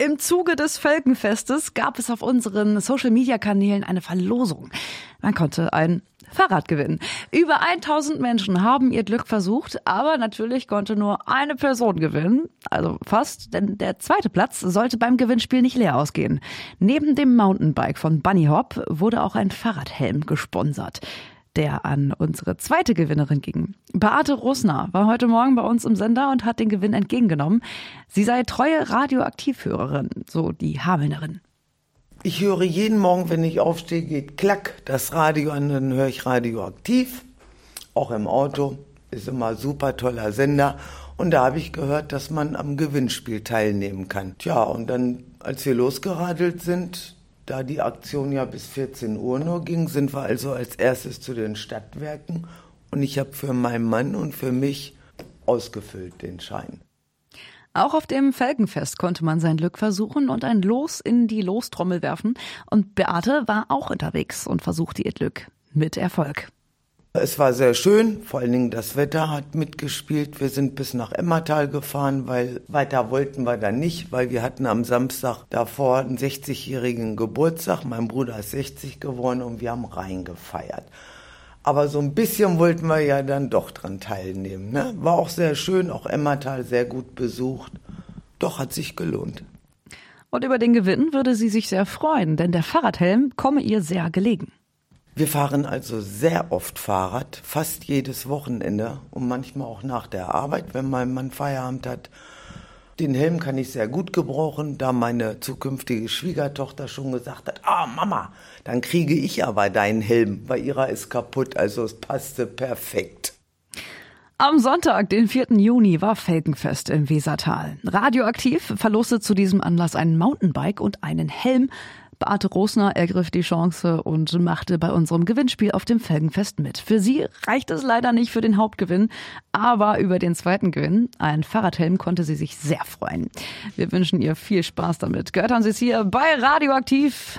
Im Zuge des Völkenfestes gab es auf unseren Social-Media-Kanälen eine Verlosung. Man konnte ein Fahrrad gewinnen. Über 1000 Menschen haben ihr Glück versucht, aber natürlich konnte nur eine Person gewinnen. Also fast, denn der zweite Platz sollte beim Gewinnspiel nicht leer ausgehen. Neben dem Mountainbike von Bunny Hop wurde auch ein Fahrradhelm gesponsert der an unsere zweite Gewinnerin ging. Beate Russner war heute Morgen bei uns im Sender und hat den Gewinn entgegengenommen. Sie sei treue Radioaktivhörerin, so die Hamelnerin. Ich höre jeden Morgen, wenn ich aufstehe, geht klack das Radio an, dann höre ich radioaktiv. Auch im Auto ist immer super toller Sender. Und da habe ich gehört, dass man am Gewinnspiel teilnehmen kann. Tja, und dann, als wir losgeradelt sind, da die Aktion ja bis 14 Uhr nur ging, sind wir also als erstes zu den Stadtwerken und ich habe für meinen Mann und für mich ausgefüllt den Schein. Auch auf dem Felgenfest konnte man sein Glück versuchen und ein Los in die Lostrommel werfen. Und Beate war auch unterwegs und versuchte ihr Glück mit Erfolg. Es war sehr schön, vor allen Dingen das Wetter hat mitgespielt. Wir sind bis nach Emmertal gefahren, weil weiter wollten wir dann nicht, weil wir hatten am Samstag davor einen 60-jährigen Geburtstag. Mein Bruder ist 60 geworden und wir haben reingefeiert. Aber so ein bisschen wollten wir ja dann doch dran teilnehmen. Ne? War auch sehr schön, auch Emmertal sehr gut besucht. Doch hat sich gelohnt. Und über den Gewinn würde sie sich sehr freuen, denn der Fahrradhelm komme ihr sehr gelegen. Wir fahren also sehr oft Fahrrad, fast jedes Wochenende und manchmal auch nach der Arbeit, wenn mein Mann Feierabend hat. Den Helm kann ich sehr gut gebrauchen, da meine zukünftige Schwiegertochter schon gesagt hat, ah Mama, dann kriege ich aber deinen Helm, weil ihrer ist kaputt, also es passte perfekt. Am Sonntag, den 4. Juni, war Felgenfest im Wesertal. Radioaktiv verloste zu diesem Anlass ein Mountainbike und einen Helm. Beate Rosner ergriff die Chance und machte bei unserem Gewinnspiel auf dem Felgenfest mit. Für sie reicht es leider nicht für den Hauptgewinn, aber über den zweiten Gewinn, ein Fahrradhelm, konnte sie sich sehr freuen. Wir wünschen ihr viel Spaß damit. Gehört haben Sie es hier bei Radioaktiv.